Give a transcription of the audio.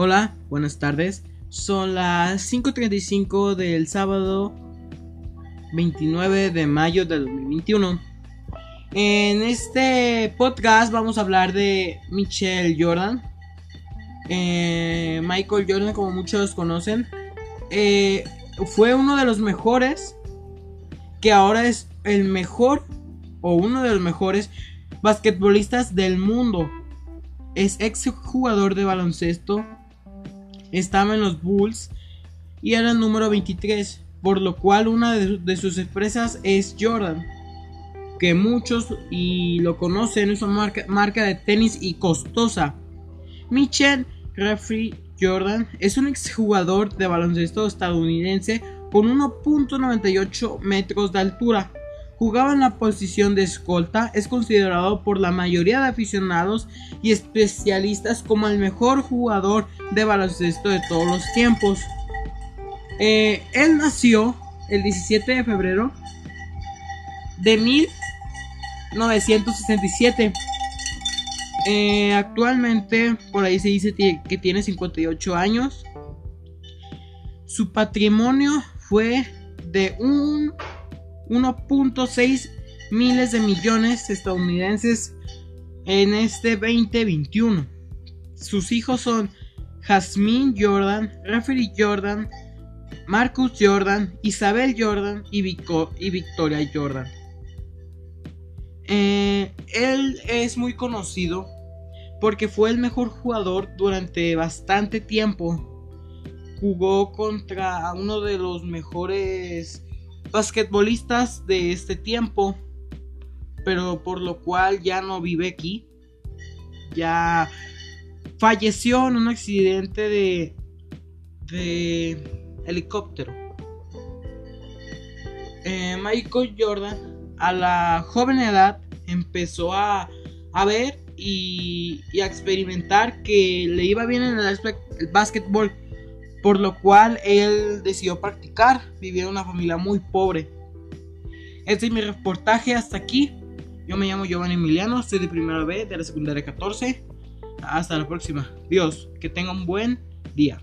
Hola, buenas tardes. Son las 5.35 del sábado 29 de mayo de 2021. En este podcast vamos a hablar de Michelle Jordan. Eh, Michael Jordan, como muchos conocen, eh, fue uno de los mejores, que ahora es el mejor o uno de los mejores basquetbolistas del mundo. Es ex jugador de baloncesto, estaba en los Bulls y era el número 23, por lo cual una de, sus empresas es Jordan, que muchos y lo conocen, es una marca, marca de tenis y costosa. Michelle Jeffrey Jordan es un exjugador de baloncesto estadounidense con 1.98 metros de altura. Jugaba en la posición de escolta, es considerado por la mayoría de aficionados y especialistas como el mejor jugador de baloncesto de todos los tiempos. Eh, él nació el 17 de febrero de 1967. Eh, actualmente, por ahí se dice que tiene 58 años. Su patrimonio fue de un 1.6 miles de millones estadounidenses en este 2021. Sus hijos son Jasmine Jordan, Referee Jordan, Marcus Jordan, Isabel Jordan y, Victoria Jordan. Eh, él es muy conocido porque fue el mejor jugador durante bastante tiempo. Jugó contra uno de los mejores basquetbolistas de este tiempo, pero por lo cual ya no vive aquí. Ya falleció en un accidente de, de helicóptero. Eh, Michael Jordan a la joven edad empezó a, a ver y, a experimentar que le iba bien en el, el básquetbol por lo cual él decidió practicar, vivía en una familia muy pobre. Este es mi reportaje hasta aquí. Yo me llamo Giovanni Emiliano, soy de primera B de la secundaria 14. Hasta la próxima. Dios, que tenga un buen día.